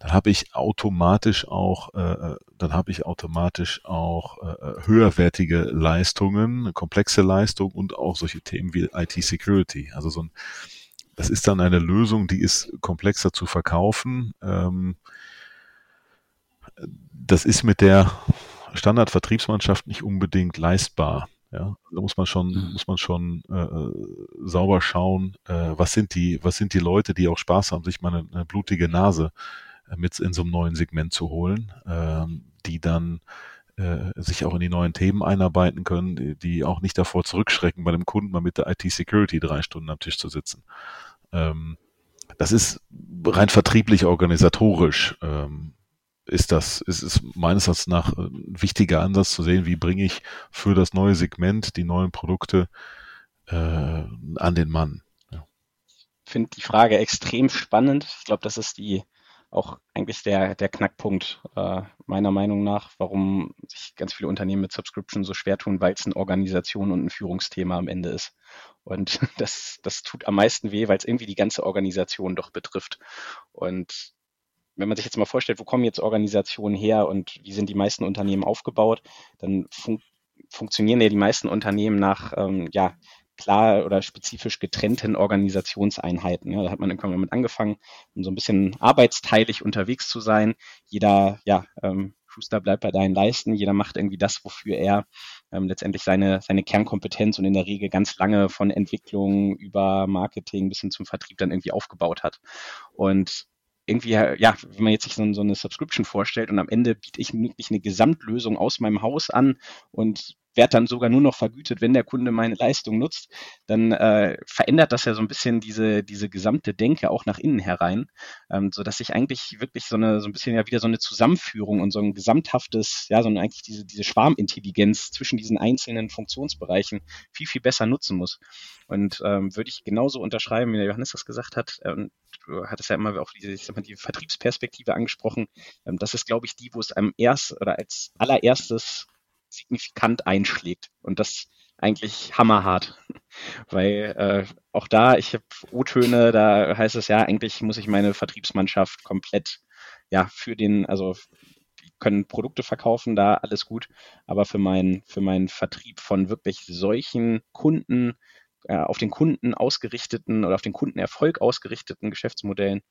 Dann habe ich automatisch auch, äh, äh dann habe ich automatisch auch äh, höherwertige Leistungen, komplexe Leistungen und auch solche Themen wie IT-Security. Also so ein das ist dann eine Lösung, die ist komplexer zu verkaufen. Ähm, das ist mit der Standardvertriebsmannschaft nicht unbedingt leistbar. Ja, da muss man schon, mhm. muss man schon äh, äh, sauber schauen, äh, was sind die, was sind die Leute, die auch Spaß haben, sich mal eine, eine blutige Nase äh, mit in so einem neuen Segment zu holen, äh, die dann äh, sich auch in die neuen Themen einarbeiten können, die, die auch nicht davor zurückschrecken, bei dem Kunden mal mit der IT-Security drei Stunden am Tisch zu sitzen. Ähm, das ist rein vertrieblich organisatorisch. Ähm, ist das, ist es meines Erachtens nach ein wichtiger Ansatz zu sehen, wie bringe ich für das neue Segment die neuen Produkte äh, an den Mann. Ja. Ich finde die Frage extrem spannend. Ich glaube, das ist die auch eigentlich der, der Knackpunkt äh, meiner Meinung nach, warum sich ganz viele Unternehmen mit Subscription so schwer tun, weil es eine Organisation und ein Führungsthema am Ende ist. Und [LAUGHS] das, das tut am meisten weh, weil es irgendwie die ganze Organisation doch betrifft. Und wenn man sich jetzt mal vorstellt, wo kommen jetzt Organisationen her und wie sind die meisten Unternehmen aufgebaut, dann fun funktionieren ja die meisten Unternehmen nach ähm, ja, klar oder spezifisch getrennten Organisationseinheiten. Ja, da hat man irgendwann mal mit angefangen, um so ein bisschen arbeitsteilig unterwegs zu sein. Jeder, ja, ähm, Schuster bleibt bei deinen Leisten, jeder macht irgendwie das, wofür er ähm, letztendlich seine, seine Kernkompetenz und in der Regel ganz lange von Entwicklung über Marketing bis hin zum Vertrieb dann irgendwie aufgebaut hat. Und irgendwie, ja, wenn man jetzt sich so, so eine Subscription vorstellt und am Ende biete ich wirklich eine Gesamtlösung aus meinem Haus an und werde dann sogar nur noch vergütet, wenn der Kunde meine Leistung nutzt, dann äh, verändert das ja so ein bisschen diese, diese gesamte Denke auch nach innen herein, ähm, so dass ich eigentlich wirklich so eine, so ein bisschen ja wieder so eine Zusammenführung und so ein gesamthaftes, ja, so eine, eigentlich diese, diese Schwarmintelligenz zwischen diesen einzelnen Funktionsbereichen viel, viel besser nutzen muss. Und ähm, würde ich genauso unterschreiben, wie der Johannes das gesagt hat. Ähm, du hattest ja immer auch diese, ich sag mal, die Vertriebsperspektive angesprochen. Ähm, das ist, glaube ich, die, wo es am erst oder als allererstes signifikant einschlägt. Und das eigentlich hammerhart. [LAUGHS] Weil äh, auch da, ich habe O-Töne, da heißt es ja, eigentlich muss ich meine Vertriebsmannschaft komplett ja für den, also können Produkte verkaufen, da alles gut, aber für meinen für meinen Vertrieb von wirklich solchen Kunden, äh, auf den Kunden ausgerichteten oder auf den Kundenerfolg ausgerichteten Geschäftsmodellen,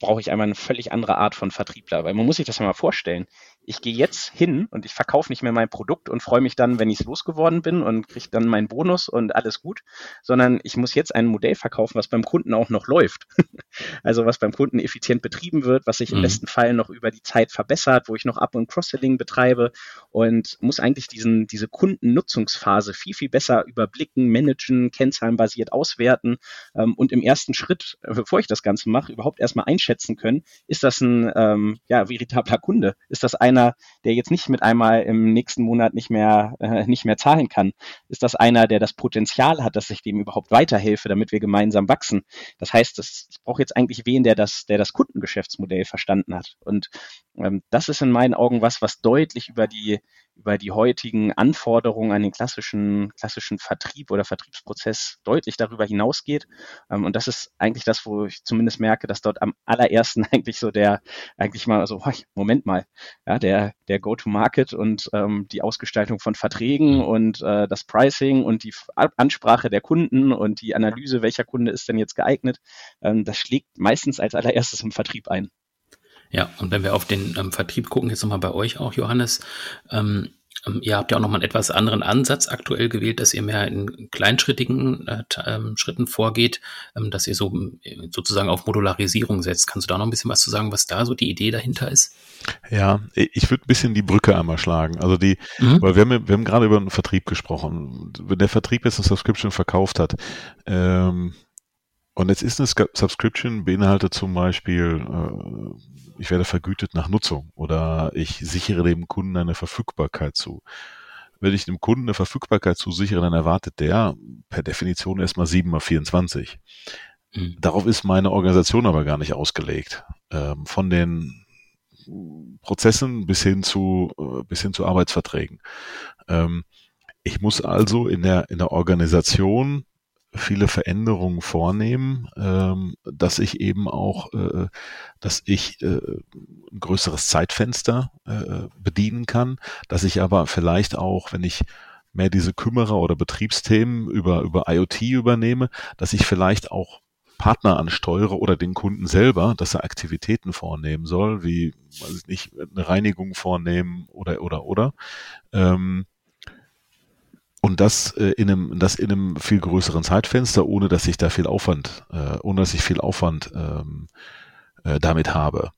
brauche ich einmal eine völlig andere Art von Vertriebler. Weil man muss sich das ja mal vorstellen. Ich gehe jetzt hin und ich verkaufe nicht mehr mein Produkt und freue mich dann, wenn ich es losgeworden bin und kriege dann meinen Bonus und alles gut, sondern ich muss jetzt ein Modell verkaufen, was beim Kunden auch noch läuft. [LAUGHS] also was beim Kunden effizient betrieben wird, was sich im mhm. besten Fall noch über die Zeit verbessert, wo ich noch Up- und Cross-Selling betreibe und muss eigentlich diesen, diese Kundennutzungsphase viel, viel besser überblicken, managen, kennzahlenbasiert auswerten ähm, und im ersten Schritt, bevor ich das Ganze mache, überhaupt erstmal einschätzen können, ist das ein ähm, ja, veritabler Kunde? Ist das einer, der jetzt nicht mit einmal im nächsten Monat nicht mehr, äh, nicht mehr zahlen kann? Ist das einer, der das Potenzial hat, dass ich dem überhaupt weiterhelfe, damit wir gemeinsam wachsen? Das heißt, ich brauche jetzt eigentlich wen, der das, der das Kundengeschäftsmodell verstanden hat. Und ähm, das ist in meinen Augen was, was deutlich über die über die heutigen Anforderungen an den klassischen, klassischen Vertrieb oder Vertriebsprozess deutlich darüber hinausgeht. Ähm, und das ist eigentlich das, wo ich zumindest merke, dass dort am allerersten [LAUGHS] eigentlich so der, eigentlich mal so, Moment mal, ja, der, der Go-to-Market und ähm, die Ausgestaltung von Verträgen und äh, das Pricing und die Ansprache der Kunden und die Analyse, welcher Kunde ist denn jetzt geeignet, ähm, das schlägt meistens als allererstes im Vertrieb ein. Ja, und wenn wir auf den ähm, Vertrieb gucken, jetzt nochmal bei euch auch, Johannes, ähm, ähm, ihr habt ja auch nochmal einen etwas anderen Ansatz aktuell gewählt, dass ihr mehr in kleinschrittigen äh, ähm, Schritten vorgeht, ähm, dass ihr so äh, sozusagen auf Modularisierung setzt. Kannst du da noch ein bisschen was zu sagen, was da so die Idee dahinter ist? Ja, ich würde ein bisschen die Brücke einmal schlagen. Also die, mhm. weil wir haben, wir haben gerade über den Vertrieb gesprochen. Wenn der Vertrieb jetzt eine Subscription verkauft hat, ähm, und jetzt ist eine Subscription beinhaltet zum Beispiel äh, ich werde vergütet nach Nutzung oder ich sichere dem Kunden eine Verfügbarkeit zu. Wenn ich dem Kunden eine Verfügbarkeit zusichere, dann erwartet der per Definition erstmal 7 mal 24. Mhm. Darauf ist meine Organisation aber gar nicht ausgelegt. Ähm, von den Prozessen bis hin zu, äh, bis hin zu Arbeitsverträgen. Ähm, ich muss also in der, in der Organisation viele Veränderungen vornehmen, ähm, dass ich eben auch, äh, dass ich äh, ein größeres Zeitfenster äh, bedienen kann, dass ich aber vielleicht auch, wenn ich mehr diese Kümmerer oder Betriebsthemen über, über IoT übernehme, dass ich vielleicht auch Partner ansteuere oder den Kunden selber, dass er Aktivitäten vornehmen soll, wie, weiß ich nicht, eine Reinigung vornehmen oder, oder, oder. Ähm, und das äh, in einem, das in einem viel größeren Zeitfenster, ohne dass ich da viel Aufwand, äh, ohne dass ich viel Aufwand ähm, äh, damit habe.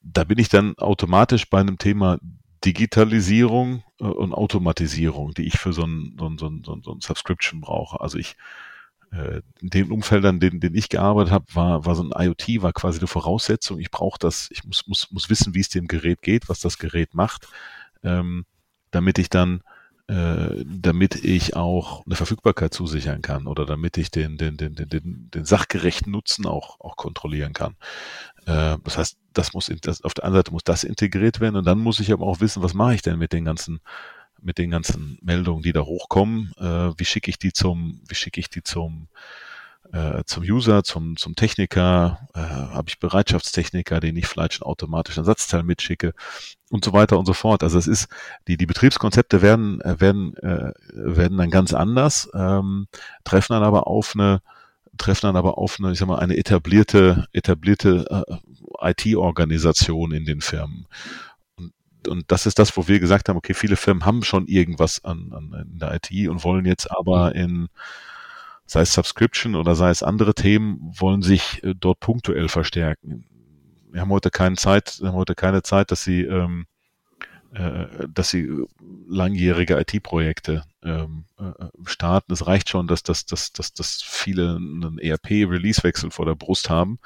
Da bin ich dann automatisch bei einem Thema Digitalisierung äh, und Automatisierung, die ich für so ein, so ein, so ein, so ein Subscription brauche. Also ich äh, in den Umfeldern, denen, denen ich gearbeitet habe, war, war so ein IoT, war quasi eine Voraussetzung. Ich brauche das, ich muss, muss, muss wissen, wie es dem Gerät geht, was das Gerät macht, ähm, damit ich dann äh, damit ich auch eine Verfügbarkeit zusichern kann oder damit ich den, den, den, den, den, den sachgerechten Nutzen auch, auch kontrollieren kann. Äh, das heißt, das muss das, auf der einen Seite muss das integriert werden und dann muss ich aber auch wissen, was mache ich denn mit den ganzen mit den ganzen Meldungen, die da hochkommen, äh, wie schicke ich die zum, wie schicke ich die zum äh, zum User, zum, zum Techniker, äh, habe ich Bereitschaftstechniker, den ich vielleicht schon automatisch ein Ersatzteil mitschicke und so weiter und so fort. Also es ist, die, die Betriebskonzepte werden, äh, werden, äh, werden dann ganz anders, ähm, treffen dann aber auf eine, treffen dann aber auf eine, ich sag mal, eine etablierte, etablierte äh, IT-Organisation in den Firmen. Und, und das ist das, wo wir gesagt haben, okay, viele Firmen haben schon irgendwas an, an in der IT und wollen jetzt aber in sei es Subscription oder sei es andere Themen, wollen sich äh, dort punktuell verstärken. Wir haben heute keine Zeit, haben heute keine Zeit, dass sie ähm, äh, dass sie langjährige IT-Projekte ähm, äh, starten. Es reicht schon, dass, dass, dass, dass, dass viele einen ERP-Release-Wechsel vor der Brust haben.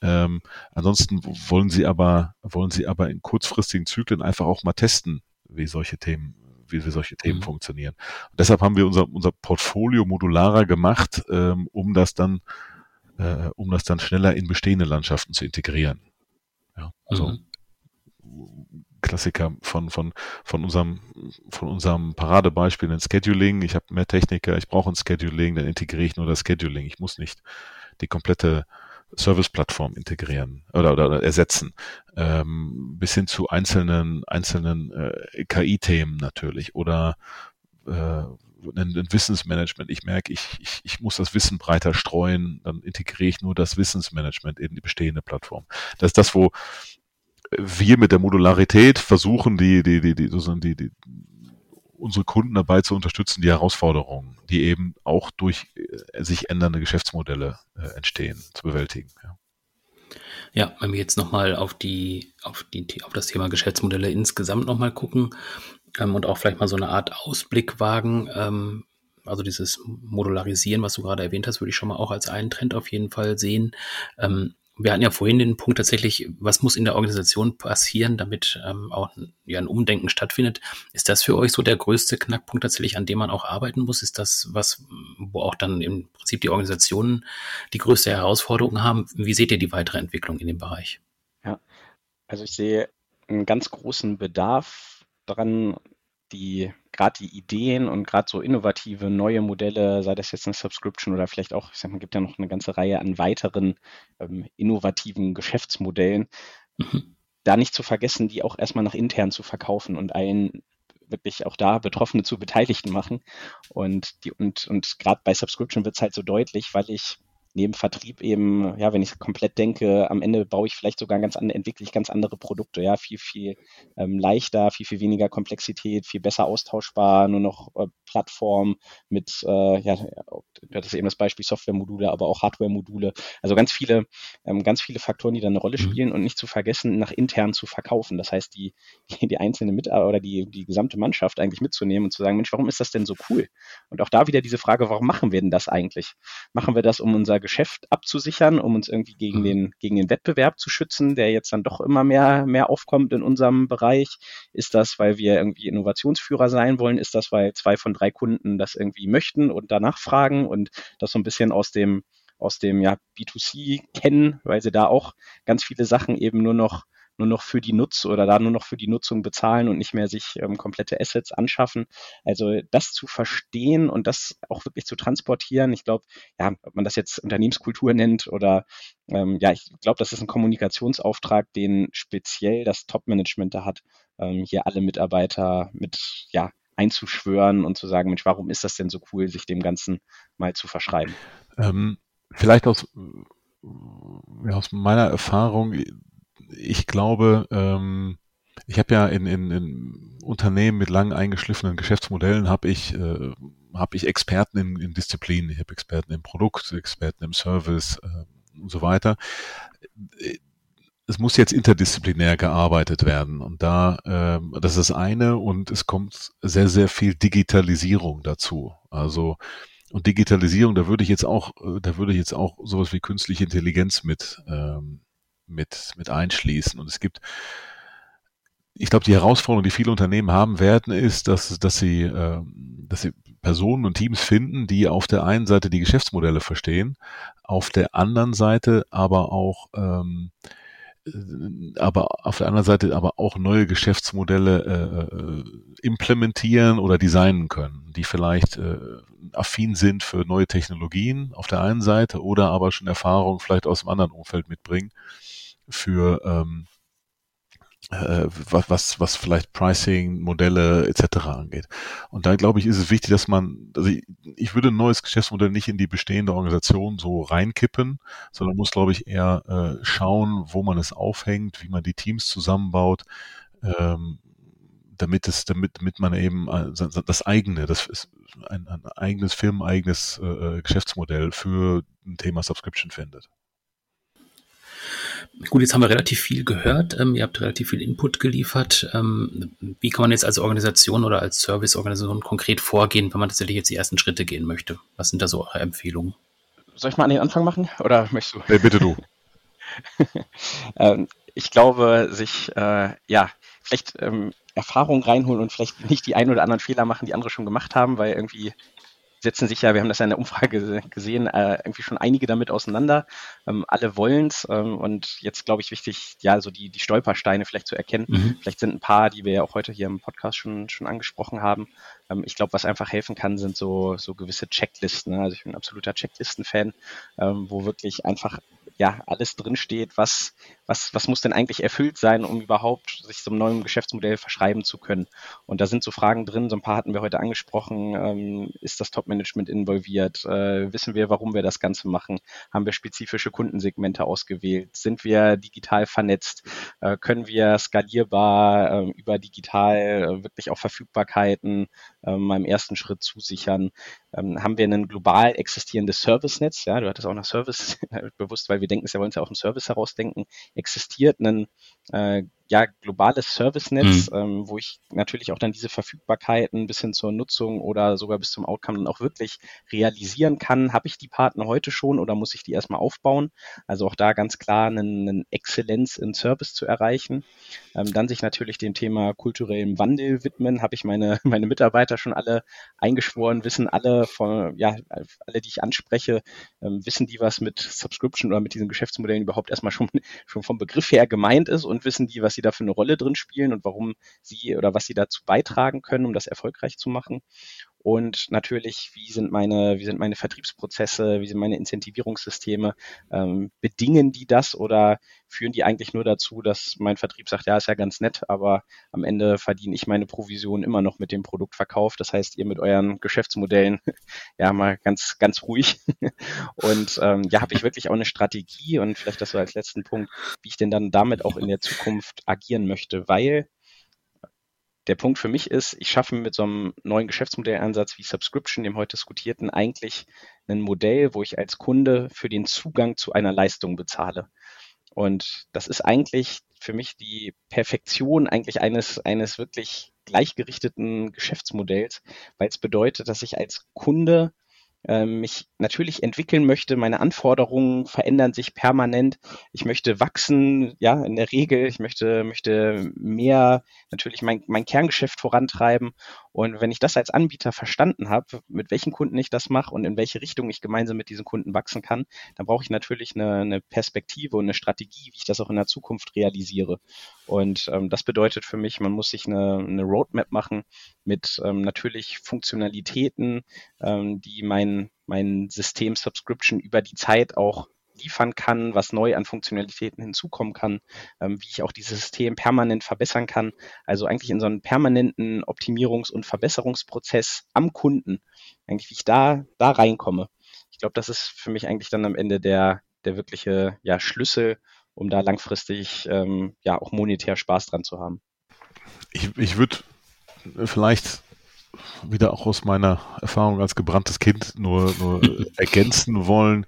Ähm, ansonsten wollen sie aber, wollen sie aber in kurzfristigen Zyklen einfach auch mal testen, wie solche Themen wie, wie solche Themen mhm. funktionieren. Und deshalb haben wir unser, unser Portfolio modularer gemacht, ähm, um das dann, äh, um das dann schneller in bestehende Landschaften zu integrieren. Ja, also mhm. Klassiker von, von, von unserem, von unserem Paradebeispiel ein Scheduling. Ich habe mehr Techniker, ich brauche ein Scheduling, dann integriere ich nur das Scheduling. Ich muss nicht die komplette Service-Plattform integrieren oder, oder, ersetzen, ähm, bis hin zu einzelnen, einzelnen äh, KI-Themen natürlich oder äh, ein, ein Wissensmanagement. Ich merke, ich, ich, ich muss das Wissen breiter streuen, dann integriere ich nur das Wissensmanagement in die bestehende Plattform. Das ist das, wo wir mit der Modularität versuchen, die, die, die, die, sozusagen die, die, unsere Kunden dabei zu unterstützen, die Herausforderungen, die eben auch durch äh, sich ändernde Geschäftsmodelle äh, entstehen, zu bewältigen. Ja. Ja, wenn wir jetzt nochmal auf die, auf die, auf das Thema Geschäftsmodelle insgesamt nochmal gucken ähm, und auch vielleicht mal so eine Art Ausblick wagen, ähm, also dieses Modularisieren, was du gerade erwähnt hast, würde ich schon mal auch als einen Trend auf jeden Fall sehen. Ähm, wir hatten ja vorhin den Punkt tatsächlich, was muss in der Organisation passieren, damit ähm, auch ja, ein Umdenken stattfindet. Ist das für euch so der größte Knackpunkt tatsächlich, an dem man auch arbeiten muss? Ist das was, wo auch dann im Prinzip die Organisationen die größte Herausforderung haben? Wie seht ihr die weitere Entwicklung in dem Bereich? Ja, also ich sehe einen ganz großen Bedarf daran, die gerade die Ideen und gerade so innovative neue Modelle, sei das jetzt eine Subscription oder vielleicht auch, ich sag mal, gibt ja noch eine ganze Reihe an weiteren ähm, innovativen Geschäftsmodellen, mhm. da nicht zu vergessen, die auch erstmal nach intern zu verkaufen und allen wirklich auch da Betroffene zu Beteiligten machen. Und die, und, und gerade bei Subscription wird es halt so deutlich, weil ich neben Vertrieb eben, ja, wenn ich komplett denke, am Ende baue ich vielleicht sogar ganz andere, entwickle ich ganz andere Produkte, ja, viel, viel ähm, leichter, viel, viel weniger Komplexität, viel besser austauschbar, nur noch äh, Plattform mit, äh, ja, du hattest eben das Beispiel Softwaremodule, aber auch Hardwaremodule. Also ganz viele, ähm, ganz viele Faktoren, die da eine Rolle mhm. spielen und nicht zu vergessen, nach intern zu verkaufen. Das heißt, die, die, [LAUGHS] die einzelne Mitarbeiter oder die, die gesamte Mannschaft eigentlich mitzunehmen und zu sagen, Mensch, warum ist das denn so cool? Und auch da wieder diese Frage, warum machen wir denn das eigentlich? Machen wir das, um unser Geschäft abzusichern, um uns irgendwie gegen mhm. den, gegen den Wettbewerb zu schützen, der jetzt dann doch immer mehr, mehr aufkommt in unserem Bereich? Ist das, weil wir irgendwie Innovationsführer sein wollen? Ist das, weil zwei von drei Kunden das irgendwie möchten und danach fragen und das so ein bisschen aus dem, aus dem ja, B2C kennen, weil sie da auch ganz viele Sachen eben nur noch nur noch für die Nutz oder da nur noch für die Nutzung bezahlen und nicht mehr sich ähm, komplette Assets anschaffen. Also das zu verstehen und das auch wirklich zu transportieren. Ich glaube, ja, ob man das jetzt Unternehmenskultur nennt oder ähm, ja, ich glaube, das ist ein Kommunikationsauftrag, den speziell das Top-Management da hat, ähm, hier alle Mitarbeiter mit ja einzuschwören und zu sagen, Mensch, warum ist das denn so cool, sich dem Ganzen mal zu verschreiben? Ähm, vielleicht aus, ja, aus meiner Erfahrung, ich glaube, ähm, ich habe ja in, in, in Unternehmen mit lang eingeschliffenen Geschäftsmodellen habe ich äh, habe ich Experten in, in Disziplinen, ich habe Experten im Produkt, Experten im Service äh, und so weiter es muss jetzt interdisziplinär gearbeitet werden. Und da, äh, das ist eine und es kommt sehr, sehr viel Digitalisierung dazu. Also und Digitalisierung, da würde ich jetzt auch, äh, da würde ich jetzt auch sowas wie künstliche Intelligenz mit, ähm, mit, mit einschließen. Und es gibt, ich glaube, die Herausforderung, die viele Unternehmen haben werden, ist, dass, dass sie, äh, dass sie Personen und Teams finden, die auf der einen Seite die Geschäftsmodelle verstehen, auf der anderen Seite aber auch ähm, aber auf der anderen Seite aber auch neue Geschäftsmodelle äh, äh, implementieren oder designen können, die vielleicht äh, affin sind für neue Technologien auf der einen Seite oder aber schon Erfahrung vielleicht aus einem anderen Umfeld mitbringen für ähm, äh, was, was, was vielleicht Pricing, Modelle etc. angeht. Und da glaube ich, ist es wichtig, dass man, also ich, ich würde ein neues Geschäftsmodell nicht in die bestehende Organisation so reinkippen, sondern muss, glaube ich, eher äh, schauen, wo man es aufhängt, wie man die Teams zusammenbaut, ähm, damit es, damit, damit man eben äh, das eigene, das ist ein, ein eigenes firmeneigenes äh, Geschäftsmodell für ein Thema Subscription findet. Gut, jetzt haben wir relativ viel gehört. Ähm, ihr habt relativ viel Input geliefert. Ähm, wie kann man jetzt als Organisation oder als Serviceorganisation konkret vorgehen, wenn man tatsächlich jetzt die ersten Schritte gehen möchte? Was sind da so eure Empfehlungen? Soll ich mal an den Anfang machen oder möchtest du? Nee, bitte du. [LAUGHS] ähm, ich glaube, sich äh, ja vielleicht ähm, Erfahrung reinholen und vielleicht nicht die ein oder anderen Fehler machen, die andere schon gemacht haben, weil irgendwie setzen sich ja, wir haben das ja in der Umfrage gesehen, äh, irgendwie schon einige damit auseinander. Ähm, alle wollen es ähm, und jetzt glaube ich wichtig, ja, so die, die Stolpersteine vielleicht zu erkennen. Mhm. Vielleicht sind ein paar, die wir ja auch heute hier im Podcast schon, schon angesprochen haben. Ähm, ich glaube, was einfach helfen kann, sind so, so gewisse Checklisten. Ne? Also ich bin ein absoluter Checklisten-Fan, ähm, wo wirklich einfach ja alles drinsteht, was, was, was muss denn eigentlich erfüllt sein, um überhaupt sich so einem neuen Geschäftsmodell verschreiben zu können. Und da sind so Fragen drin, so ein paar hatten wir heute angesprochen. Ähm, ist das Top-Management involviert? Äh, wissen wir, warum wir das Ganze machen? Haben wir spezifische Kundensegmente ausgewählt? Sind wir digital vernetzt? Äh, können wir skalierbar äh, über digital äh, wirklich auch Verfügbarkeiten ähm, im ersten Schritt zusichern? Ähm, haben wir ein global existierendes Service-Netz? Ja, du hattest auch nach Service [LAUGHS] bewusst, weil wir denken, wir wollen es ja auch im Service herausdenken, existiert ein äh, ja, globales Service-Netz, mhm. ähm, wo ich natürlich auch dann diese Verfügbarkeiten bis hin zur Nutzung oder sogar bis zum Outcome dann auch wirklich realisieren kann. Habe ich die Partner heute schon oder muss ich die erstmal aufbauen? Also auch da ganz klar einen, Exzellenz in Service zu erreichen. Ähm, dann sich natürlich dem Thema kulturellem Wandel widmen. Habe ich meine, [LAUGHS] meine Mitarbeiter schon alle eingeschworen, wissen alle von, ja, alle, die ich anspreche, ähm, wissen die, was mit Subscription oder mit diesen Geschäftsmodellen überhaupt erstmal schon, [LAUGHS] schon vom Begriff her gemeint ist und wissen die, was sie da für eine Rolle drin spielen und warum sie oder was sie dazu beitragen können, um das erfolgreich zu machen. Und natürlich, wie sind meine, wie sind meine Vertriebsprozesse, wie sind meine Incentivierungssysteme? Ähm, bedingen die das oder führen die eigentlich nur dazu, dass mein Vertrieb sagt, ja, ist ja ganz nett, aber am Ende verdiene ich meine Provision immer noch mit dem Produktverkauf. Das heißt, ihr mit euren Geschäftsmodellen, [LAUGHS] ja, mal ganz, ganz ruhig. [LAUGHS] Und ähm, ja, habe ich wirklich auch eine Strategie und vielleicht das so als letzten Punkt, wie ich denn dann damit auch in der Zukunft agieren möchte, weil der Punkt für mich ist, ich schaffe mit so einem neuen Geschäftsmodellansatz wie Subscription, dem heute diskutierten, eigentlich ein Modell, wo ich als Kunde für den Zugang zu einer Leistung bezahle. Und das ist eigentlich für mich die Perfektion eigentlich eines, eines wirklich gleichgerichteten Geschäftsmodells, weil es bedeutet, dass ich als Kunde mich natürlich entwickeln möchte. Meine Anforderungen verändern sich permanent. Ich möchte wachsen, ja, in der Regel. Ich möchte, möchte mehr natürlich mein, mein Kerngeschäft vorantreiben. Und wenn ich das als Anbieter verstanden habe, mit welchen Kunden ich das mache und in welche Richtung ich gemeinsam mit diesen Kunden wachsen kann, dann brauche ich natürlich eine, eine Perspektive und eine Strategie, wie ich das auch in der Zukunft realisiere. Und ähm, das bedeutet für mich, man muss sich eine, eine Roadmap machen mit ähm, natürlich Funktionalitäten, ähm, die mein, mein System Subscription über die Zeit auch liefern kann, was neu an Funktionalitäten hinzukommen kann, ähm, wie ich auch dieses System permanent verbessern kann. Also eigentlich in so einen permanenten Optimierungs- und Verbesserungsprozess am Kunden, eigentlich wie ich da, da reinkomme. Ich glaube, das ist für mich eigentlich dann am Ende der, der wirkliche ja, Schlüssel, um da langfristig ähm, ja auch monetär Spaß dran zu haben. Ich, ich würde vielleicht wieder auch aus meiner Erfahrung als gebranntes Kind nur, nur [LAUGHS] ergänzen wollen,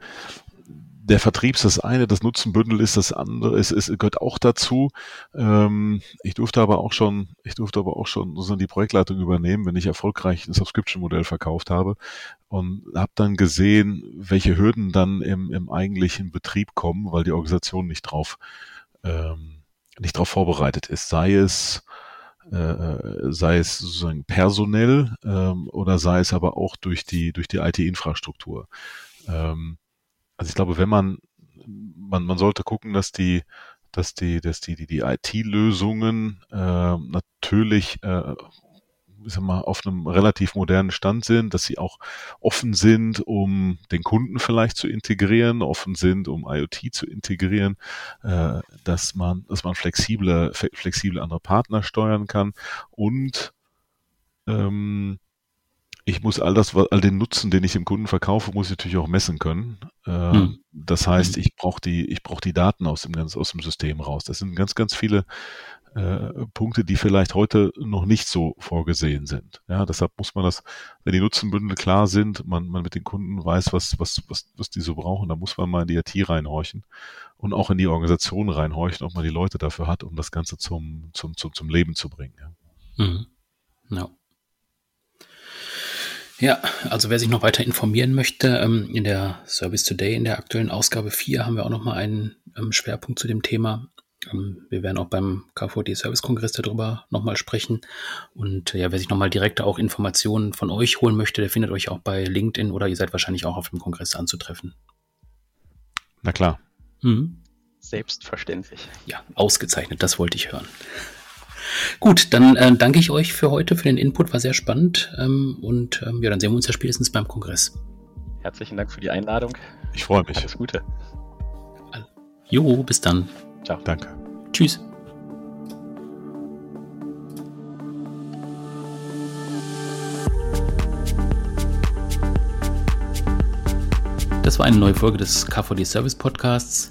der Vertrieb ist das eine, das Nutzenbündel ist das andere, es, es gehört auch dazu. Ähm, ich durfte aber auch schon, ich durfte aber auch schon die Projektleitung übernehmen, wenn ich erfolgreich ein Subscription-Modell verkauft habe und habe dann gesehen, welche Hürden dann im, im eigentlichen Betrieb kommen, weil die Organisation nicht drauf ähm, nicht darauf vorbereitet ist. Sei es äh, sei es sozusagen personell ähm, oder sei es aber auch durch die durch die IT-Infrastruktur. Ähm, also ich glaube, wenn man, man, man sollte gucken, dass die, dass die, dass die, die, die IT-Lösungen äh, natürlich äh, ich sag mal, auf einem relativ modernen Stand sind, dass sie auch offen sind, um den Kunden vielleicht zu integrieren, offen sind, um IoT zu integrieren, äh, dass man, dass man flexible, flexible andere Partner steuern kann und ähm, ich muss all das, all den Nutzen, den ich dem Kunden verkaufe, muss ich natürlich auch messen können. Äh, hm. Das heißt, hm. ich brauche die, ich brauche die Daten aus dem, aus dem System raus. Das sind ganz, ganz viele äh, Punkte, die vielleicht heute noch nicht so vorgesehen sind. Ja, deshalb muss man das, wenn die Nutzenbündel klar sind, man, man mit den Kunden weiß, was, was, was, was die so brauchen, da muss man mal in die IT reinhorchen und auch in die Organisation reinhorchen, ob man die Leute dafür hat, um das Ganze zum, zum, zum, zum Leben zu bringen. Ja. Mhm. No. Ja, also wer sich noch weiter informieren möchte, ähm, in der Service Today, in der aktuellen Ausgabe 4, haben wir auch nochmal einen ähm, Schwerpunkt zu dem Thema. Ähm, wir werden auch beim KVD Service Kongress darüber nochmal sprechen. Und ja, wer sich nochmal direkt auch Informationen von euch holen möchte, der findet euch auch bei LinkedIn oder ihr seid wahrscheinlich auch auf dem Kongress anzutreffen. Na klar. Mhm. Selbstverständlich. Ja, ausgezeichnet, das wollte ich hören. Gut, dann äh, danke ich euch für heute, für den Input, war sehr spannend. Ähm, und ähm, ja, dann sehen wir uns ja spätestens beim Kongress. Herzlichen Dank für die Einladung. Ich freue mich. Alles Gute. Jo, bis dann. Ciao. Danke. Tschüss. Das war eine neue Folge des KVD Service Podcasts.